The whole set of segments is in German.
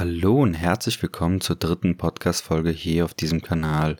Hallo und herzlich willkommen zur dritten Podcast-Folge hier auf diesem Kanal.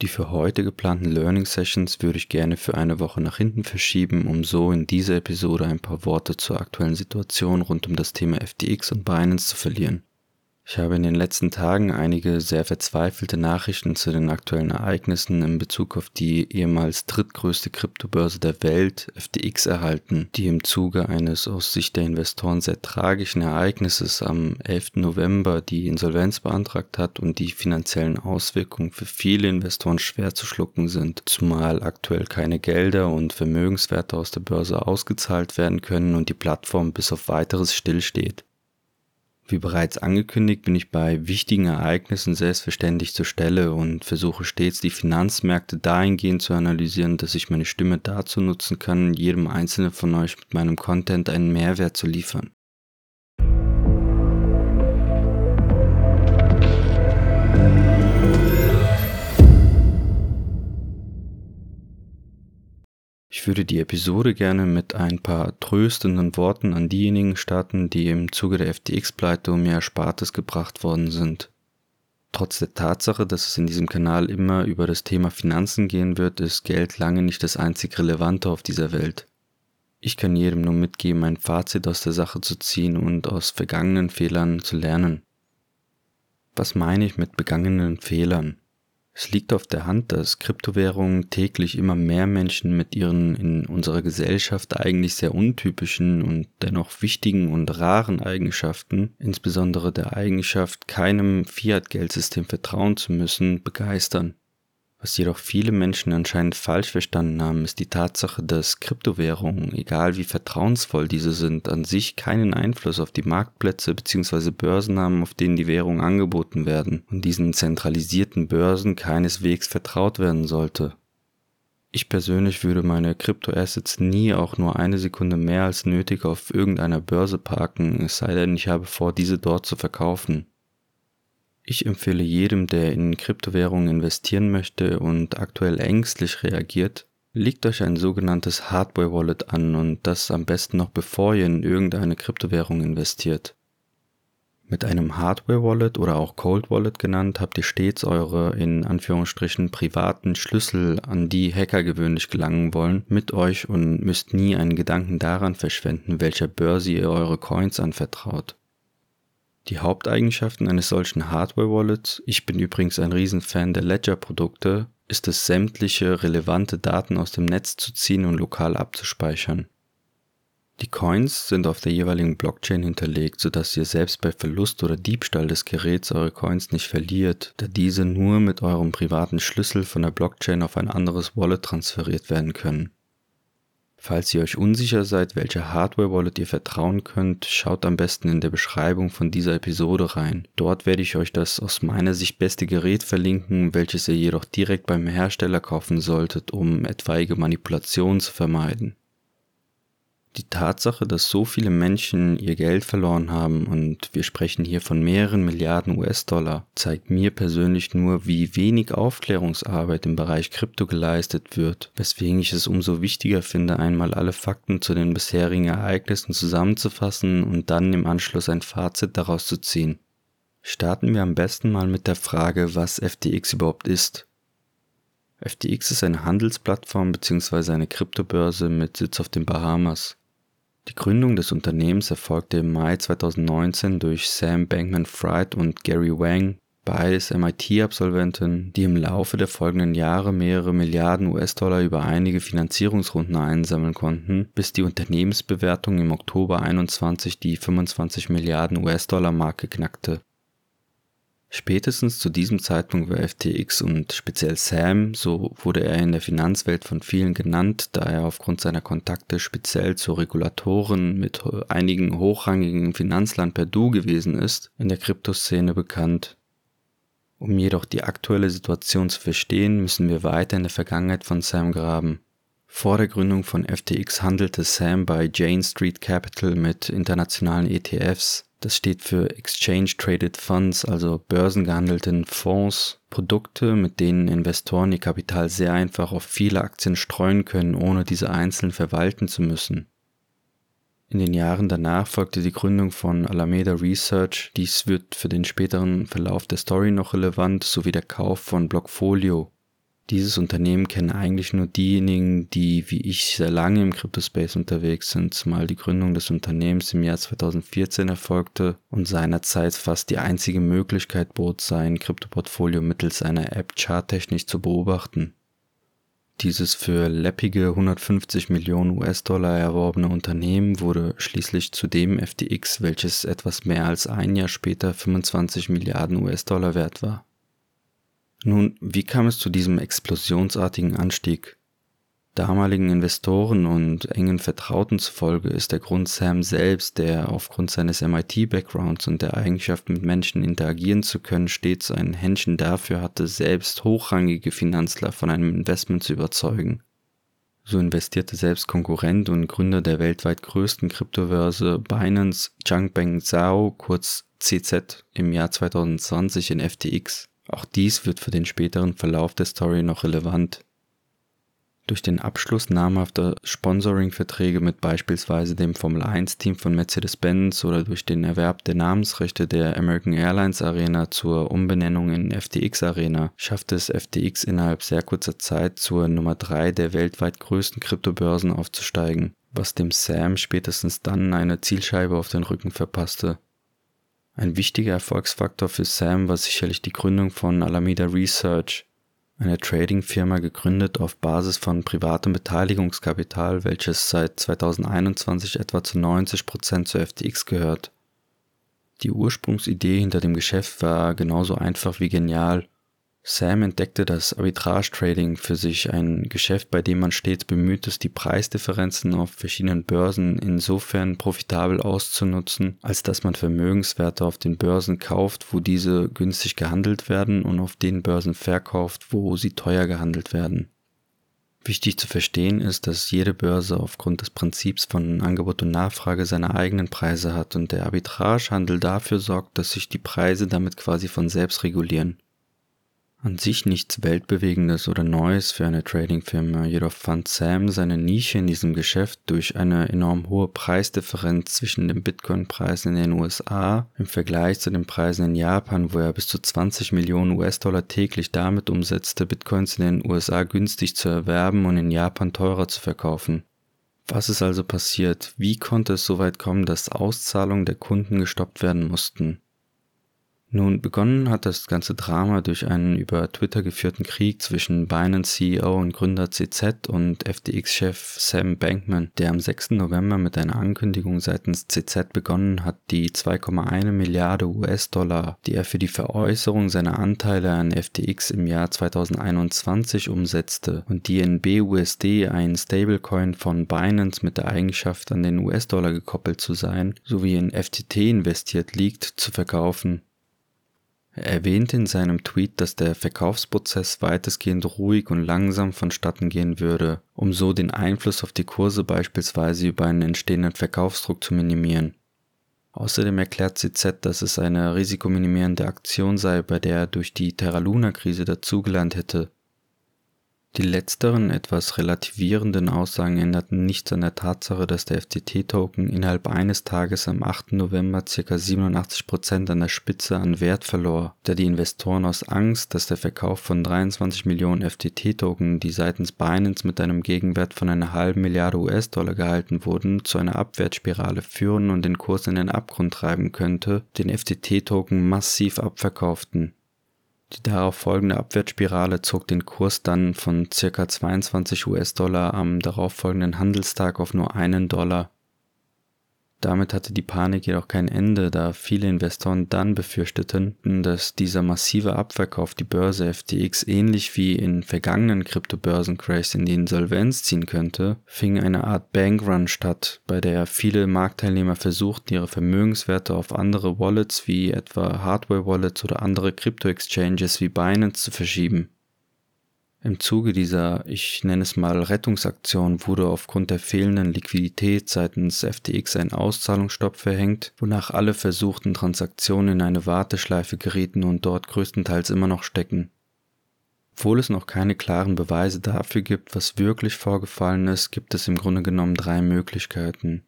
Die für heute geplanten Learning Sessions würde ich gerne für eine Woche nach hinten verschieben, um so in dieser Episode ein paar Worte zur aktuellen Situation rund um das Thema FTX und Binance zu verlieren. Ich habe in den letzten Tagen einige sehr verzweifelte Nachrichten zu den aktuellen Ereignissen in Bezug auf die ehemals drittgrößte Kryptobörse der Welt, FTX, erhalten, die im Zuge eines aus Sicht der Investoren sehr tragischen Ereignisses am 11. November die Insolvenz beantragt hat und die finanziellen Auswirkungen für viele Investoren schwer zu schlucken sind, zumal aktuell keine Gelder und Vermögenswerte aus der Börse ausgezahlt werden können und die Plattform bis auf weiteres stillsteht. Wie bereits angekündigt, bin ich bei wichtigen Ereignissen selbstverständlich zur Stelle und versuche stets die Finanzmärkte dahingehend zu analysieren, dass ich meine Stimme dazu nutzen kann, jedem einzelnen von euch mit meinem Content einen Mehrwert zu liefern. Ich würde die Episode gerne mit ein paar tröstenden Worten an diejenigen starten, die im Zuge der FTX-Pleite um ihr Erspartes gebracht worden sind. Trotz der Tatsache, dass es in diesem Kanal immer über das Thema Finanzen gehen wird, ist Geld lange nicht das einzig Relevante auf dieser Welt. Ich kann jedem nur mitgeben, ein Fazit aus der Sache zu ziehen und aus vergangenen Fehlern zu lernen. Was meine ich mit begangenen Fehlern? Es liegt auf der Hand, dass Kryptowährungen täglich immer mehr Menschen mit ihren in unserer Gesellschaft eigentlich sehr untypischen und dennoch wichtigen und raren Eigenschaften, insbesondere der Eigenschaft, keinem Fiat-Geldsystem vertrauen zu müssen, begeistern. Was jedoch viele Menschen anscheinend falsch verstanden haben, ist die Tatsache, dass Kryptowährungen, egal wie vertrauensvoll diese sind, an sich keinen Einfluss auf die Marktplätze bzw. Börsen haben, auf denen die Währungen angeboten werden und diesen zentralisierten Börsen keineswegs vertraut werden sollte. Ich persönlich würde meine Kryptoassets nie auch nur eine Sekunde mehr als nötig auf irgendeiner Börse parken, es sei denn, ich habe vor, diese dort zu verkaufen. Ich empfehle jedem, der in Kryptowährungen investieren möchte und aktuell ängstlich reagiert, legt euch ein sogenanntes Hardware Wallet an und das am besten noch bevor ihr in irgendeine Kryptowährung investiert. Mit einem Hardware Wallet oder auch Cold Wallet genannt habt ihr stets eure in Anführungsstrichen privaten Schlüssel, an die Hacker gewöhnlich gelangen wollen, mit euch und müsst nie einen Gedanken daran verschwenden, welcher Börse ihr eure Coins anvertraut. Die Haupteigenschaften eines solchen Hardware-Wallets, ich bin übrigens ein Riesenfan der Ledger-Produkte, ist es sämtliche relevante Daten aus dem Netz zu ziehen und lokal abzuspeichern. Die Coins sind auf der jeweiligen Blockchain hinterlegt, sodass ihr selbst bei Verlust oder Diebstahl des Geräts eure Coins nicht verliert, da diese nur mit eurem privaten Schlüssel von der Blockchain auf ein anderes Wallet transferiert werden können. Falls ihr euch unsicher seid, welcher Hardware-Wallet ihr vertrauen könnt, schaut am besten in der Beschreibung von dieser Episode rein. Dort werde ich euch das aus meiner Sicht beste Gerät verlinken, welches ihr jedoch direkt beim Hersteller kaufen solltet, um etwaige Manipulationen zu vermeiden. Die Tatsache, dass so viele Menschen ihr Geld verloren haben und wir sprechen hier von mehreren Milliarden US-Dollar, zeigt mir persönlich nur, wie wenig Aufklärungsarbeit im Bereich Krypto geleistet wird, weswegen ich es umso wichtiger finde, einmal alle Fakten zu den bisherigen Ereignissen zusammenzufassen und dann im Anschluss ein Fazit daraus zu ziehen. Starten wir am besten mal mit der Frage, was FTX überhaupt ist. FTX ist eine Handelsplattform bzw. eine Kryptobörse mit Sitz auf den Bahamas. Die Gründung des Unternehmens erfolgte im Mai 2019 durch Sam Bankman-Fried und Gary Wang, beides MIT-Absolventen, die im Laufe der folgenden Jahre mehrere Milliarden US-Dollar über einige Finanzierungsrunden einsammeln konnten, bis die Unternehmensbewertung im Oktober 21 die 25 Milliarden US-Dollar-Marke knackte Spätestens zu diesem Zeitpunkt war FTX und speziell Sam, so wurde er in der Finanzwelt von vielen genannt, da er aufgrund seiner Kontakte speziell zu Regulatoren mit einigen hochrangigen Finanzland per Du gewesen ist, in der Kryptoszene bekannt. Um jedoch die aktuelle Situation zu verstehen, müssen wir weiter in der Vergangenheit von Sam graben. Vor der Gründung von FTX handelte Sam bei Jane Street Capital mit internationalen ETFs, das steht für Exchange Traded Funds, also börsengehandelten Fonds, Produkte, mit denen Investoren ihr Kapital sehr einfach auf viele Aktien streuen können, ohne diese einzeln verwalten zu müssen. In den Jahren danach folgte die Gründung von Alameda Research, dies wird für den späteren Verlauf der Story noch relevant, sowie der Kauf von Blockfolio. Dieses Unternehmen kennen eigentlich nur diejenigen, die wie ich sehr lange im Cryptospace unterwegs sind, zumal die Gründung des Unternehmens im Jahr 2014 erfolgte und seinerzeit fast die einzige Möglichkeit bot, sein Kryptoportfolio mittels einer App charttechnisch zu beobachten. Dieses für läppige 150 Millionen US-Dollar erworbene Unternehmen wurde schließlich zu dem FTX, welches etwas mehr als ein Jahr später 25 Milliarden US-Dollar wert war. Nun, wie kam es zu diesem explosionsartigen Anstieg? damaligen Investoren und engen Vertrauten zufolge ist der Grund Sam selbst, der aufgrund seines MIT-Backgrounds und der Eigenschaft, mit Menschen interagieren zu können, stets ein Händchen dafür hatte, selbst hochrangige Finanzler von einem Investment zu überzeugen. So investierte selbst Konkurrent und Gründer der weltweit größten Kryptobörse Binance Changbeng Zhao, kurz CZ, im Jahr 2020 in FTX. Auch dies wird für den späteren Verlauf der Story noch relevant. Durch den Abschluss namhafter Sponsoring-Verträge mit beispielsweise dem Formel-1-Team von Mercedes-Benz oder durch den Erwerb der Namensrechte der American Airlines Arena zur Umbenennung in FTX Arena schaffte es FTX innerhalb sehr kurzer Zeit zur Nummer 3 der weltweit größten Kryptobörsen aufzusteigen, was dem Sam spätestens dann eine Zielscheibe auf den Rücken verpasste. Ein wichtiger Erfolgsfaktor für Sam war sicherlich die Gründung von Alameda Research, eine Trading-Firma gegründet auf Basis von privatem Beteiligungskapital, welches seit 2021 etwa zu 90 Prozent zur FTX gehört. Die Ursprungsidee hinter dem Geschäft war genauso einfach wie genial Sam entdeckte das Arbitrage-Trading für sich, ein Geschäft, bei dem man stets bemüht ist, die Preisdifferenzen auf verschiedenen Börsen insofern profitabel auszunutzen, als dass man Vermögenswerte auf den Börsen kauft, wo diese günstig gehandelt werden und auf den Börsen verkauft, wo sie teuer gehandelt werden. Wichtig zu verstehen ist, dass jede Börse aufgrund des Prinzips von Angebot und Nachfrage seine eigenen Preise hat und der Arbitragehandel dafür sorgt, dass sich die Preise damit quasi von selbst regulieren. An sich nichts Weltbewegendes oder Neues für eine Tradingfirma, jedoch fand Sam seine Nische in diesem Geschäft durch eine enorm hohe Preisdifferenz zwischen dem Bitcoin-Preis in den USA im Vergleich zu den Preisen in Japan, wo er bis zu 20 Millionen US-Dollar täglich damit umsetzte, Bitcoins in den USA günstig zu erwerben und in Japan teurer zu verkaufen. Was ist also passiert? Wie konnte es so weit kommen, dass Auszahlungen der Kunden gestoppt werden mussten? Nun, begonnen hat das ganze Drama durch einen über Twitter geführten Krieg zwischen Binance CEO und Gründer CZ und FTX-Chef Sam Bankman, der am 6. November mit einer Ankündigung seitens CZ begonnen hat, die 2,1 Milliarde US-Dollar, die er für die Veräußerung seiner Anteile an FTX im Jahr 2021 umsetzte und die in BUSD, ein Stablecoin von Binance mit der Eigenschaft an den US-Dollar gekoppelt zu sein, sowie in FTT investiert liegt, zu verkaufen. Er erwähnte in seinem Tweet, dass der Verkaufsprozess weitestgehend ruhig und langsam vonstatten gehen würde, um so den Einfluss auf die Kurse beispielsweise über einen entstehenden Verkaufsdruck zu minimieren. Außerdem erklärt CZ, dass es eine risikominimierende Aktion sei, bei der er durch die Terra Luna Krise dazugelernt hätte die letzteren etwas relativierenden Aussagen änderten nichts an der Tatsache, dass der FTT-Token innerhalb eines Tages am 8. November ca. 87% an der Spitze an Wert verlor, da die Investoren aus Angst, dass der Verkauf von 23 Millionen FTT-Token, die seitens Binance mit einem Gegenwert von einer halben Milliarde US-Dollar gehalten wurden, zu einer Abwärtsspirale führen und den Kurs in den Abgrund treiben könnte, den FTT-Token massiv abverkauften die darauf folgende Abwärtsspirale zog den Kurs dann von ca. 22 US-Dollar am darauffolgenden Handelstag auf nur einen Dollar damit hatte die Panik jedoch kein Ende, da viele Investoren dann befürchteten, dass dieser massive Abverkauf die Börse FTX ähnlich wie in vergangenen Kryptobörsencrashs in die Insolvenz ziehen könnte, fing eine Art Bankrun statt, bei der viele Marktteilnehmer versuchten, ihre Vermögenswerte auf andere Wallets wie etwa Hardware-Wallets oder andere Krypto-Exchanges wie Binance zu verschieben. Im Zuge dieser, ich nenne es mal Rettungsaktion, wurde aufgrund der fehlenden Liquidität seitens FTX ein Auszahlungsstopp verhängt, wonach alle versuchten Transaktionen in eine Warteschleife gerieten und dort größtenteils immer noch stecken. Obwohl es noch keine klaren Beweise dafür gibt, was wirklich vorgefallen ist, gibt es im Grunde genommen drei Möglichkeiten.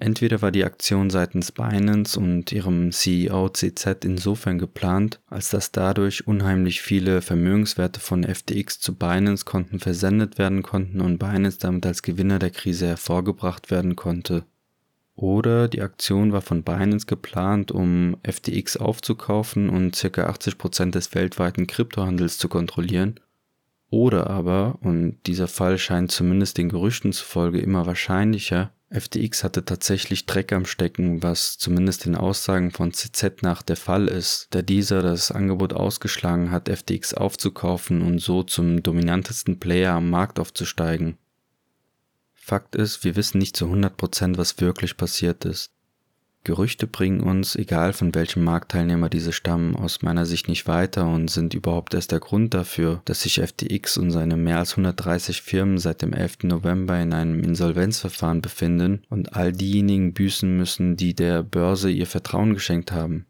Entweder war die Aktion seitens Binance und ihrem CEO CZ insofern geplant, als dass dadurch unheimlich viele Vermögenswerte von FTX zu Binance-Konten versendet werden konnten und Binance damit als Gewinner der Krise hervorgebracht werden konnte. Oder die Aktion war von Binance geplant, um FTX aufzukaufen und ca. 80% des weltweiten Kryptohandels zu kontrollieren. Oder aber, und dieser Fall scheint zumindest den Gerüchten zufolge immer wahrscheinlicher, FTX hatte tatsächlich Dreck am Stecken, was zumindest den Aussagen von CZ nach der Fall ist, da dieser das Angebot ausgeschlagen hat, FTX aufzukaufen und so zum dominantesten Player am Markt aufzusteigen. Fakt ist, wir wissen nicht zu 100%, was wirklich passiert ist. Gerüchte bringen uns, egal von welchem Marktteilnehmer diese stammen, aus meiner Sicht nicht weiter und sind überhaupt erst der Grund dafür, dass sich FTX und seine mehr als 130 Firmen seit dem 11. November in einem Insolvenzverfahren befinden und all diejenigen büßen müssen, die der Börse ihr Vertrauen geschenkt haben.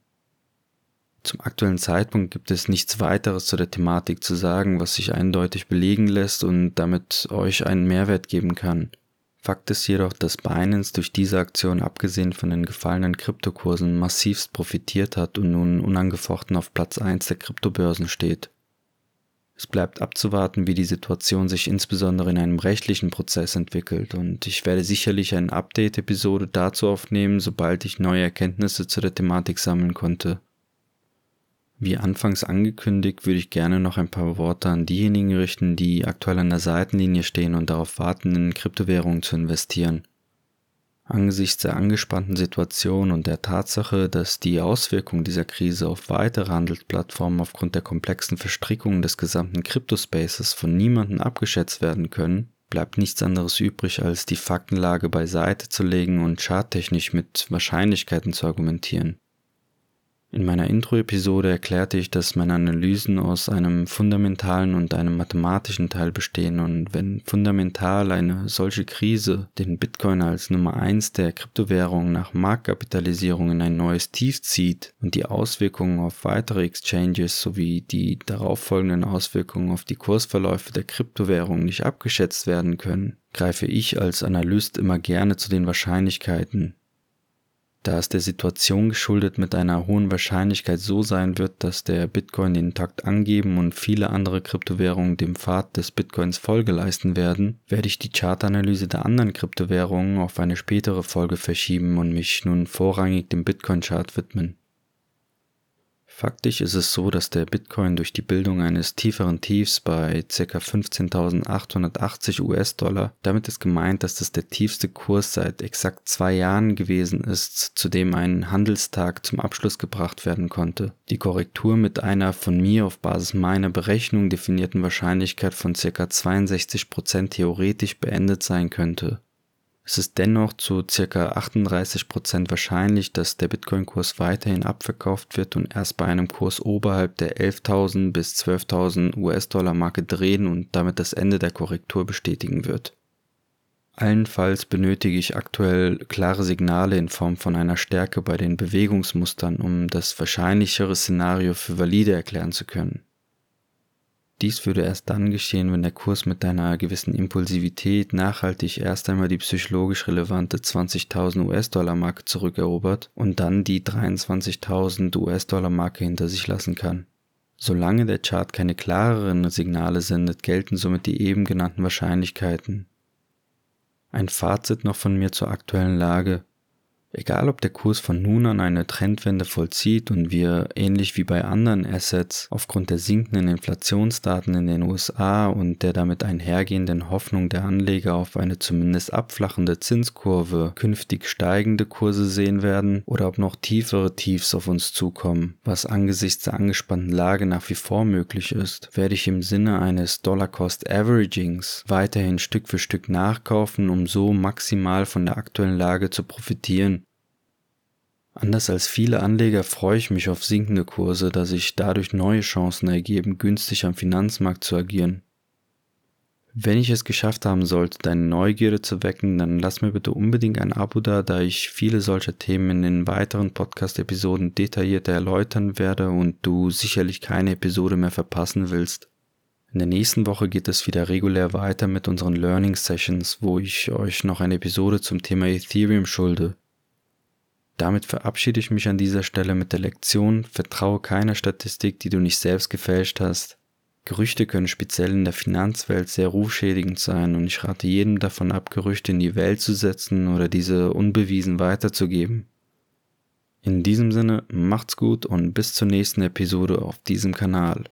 Zum aktuellen Zeitpunkt gibt es nichts weiteres zu der Thematik zu sagen, was sich eindeutig belegen lässt und damit euch einen Mehrwert geben kann. Fakt ist jedoch, dass Binance durch diese Aktion abgesehen von den gefallenen Kryptokursen massivst profitiert hat und nun unangefochten auf Platz 1 der Kryptobörsen steht. Es bleibt abzuwarten, wie die Situation sich insbesondere in einem rechtlichen Prozess entwickelt und ich werde sicherlich eine Update-Episode dazu aufnehmen, sobald ich neue Erkenntnisse zu der Thematik sammeln konnte. Wie anfangs angekündigt, würde ich gerne noch ein paar Worte an diejenigen richten, die aktuell an der Seitenlinie stehen und darauf warten, in Kryptowährungen zu investieren. Angesichts der angespannten Situation und der Tatsache, dass die Auswirkungen dieser Krise auf weitere Handelsplattformen aufgrund der komplexen Verstrickungen des gesamten Kryptospaces von niemandem abgeschätzt werden können, bleibt nichts anderes übrig, als die Faktenlage beiseite zu legen und charttechnisch mit Wahrscheinlichkeiten zu argumentieren. In meiner Intro-Episode erklärte ich, dass meine Analysen aus einem fundamentalen und einem mathematischen Teil bestehen. Und wenn fundamental eine solche Krise den Bitcoin als Nummer eins der Kryptowährungen nach Marktkapitalisierung in ein neues Tief zieht und die Auswirkungen auf weitere Exchanges sowie die darauffolgenden Auswirkungen auf die Kursverläufe der Kryptowährungen nicht abgeschätzt werden können, greife ich als Analyst immer gerne zu den Wahrscheinlichkeiten, da es der Situation geschuldet mit einer hohen Wahrscheinlichkeit so sein wird, dass der Bitcoin den Takt angeben und viele andere Kryptowährungen dem Pfad des Bitcoins Folge leisten werden, werde ich die Chartanalyse der anderen Kryptowährungen auf eine spätere Folge verschieben und mich nun vorrangig dem Bitcoin-Chart widmen. Faktisch ist es so, dass der Bitcoin durch die Bildung eines tieferen Tiefs bei ca. 15.880 US-Dollar, damit ist gemeint, dass das der tiefste Kurs seit exakt zwei Jahren gewesen ist, zu dem ein Handelstag zum Abschluss gebracht werden konnte. Die Korrektur mit einer von mir auf Basis meiner Berechnung definierten Wahrscheinlichkeit von ca. 62% theoretisch beendet sein könnte. Es ist dennoch zu ca. 38% wahrscheinlich, dass der Bitcoin-Kurs weiterhin abverkauft wird und erst bei einem Kurs oberhalb der 11.000 bis 12.000 US-Dollar-Marke drehen und damit das Ende der Korrektur bestätigen wird. Allenfalls benötige ich aktuell klare Signale in Form von einer Stärke bei den Bewegungsmustern, um das wahrscheinlichere Szenario für valide erklären zu können. Dies würde erst dann geschehen, wenn der Kurs mit einer gewissen Impulsivität nachhaltig erst einmal die psychologisch relevante 20.000 US-Dollar-Marke zurückerobert und dann die 23.000 US-Dollar-Marke hinter sich lassen kann. Solange der Chart keine klareren Signale sendet, gelten somit die eben genannten Wahrscheinlichkeiten. Ein Fazit noch von mir zur aktuellen Lage. Egal ob der Kurs von nun an eine Trendwende vollzieht und wir ähnlich wie bei anderen Assets aufgrund der sinkenden Inflationsdaten in den USA und der damit einhergehenden Hoffnung der Anleger auf eine zumindest abflachende Zinskurve künftig steigende Kurse sehen werden oder ob noch tiefere Tiefs auf uns zukommen, was angesichts der angespannten Lage nach wie vor möglich ist, werde ich im Sinne eines Dollar Cost Averagings weiterhin Stück für Stück nachkaufen, um so maximal von der aktuellen Lage zu profitieren Anders als viele Anleger freue ich mich auf sinkende Kurse, da sich dadurch neue Chancen ergeben, günstig am Finanzmarkt zu agieren. Wenn ich es geschafft haben sollte, deine Neugierde zu wecken, dann lass mir bitte unbedingt ein Abo da, da ich viele solcher Themen in den weiteren Podcast-Episoden detaillierter erläutern werde und du sicherlich keine Episode mehr verpassen willst. In der nächsten Woche geht es wieder regulär weiter mit unseren Learning Sessions, wo ich euch noch eine Episode zum Thema Ethereum schulde. Damit verabschiede ich mich an dieser Stelle mit der Lektion, vertraue keiner Statistik, die du nicht selbst gefälscht hast. Gerüchte können speziell in der Finanzwelt sehr rufschädigend sein und ich rate jedem davon ab, Gerüchte in die Welt zu setzen oder diese unbewiesen weiterzugeben. In diesem Sinne, macht's gut und bis zur nächsten Episode auf diesem Kanal.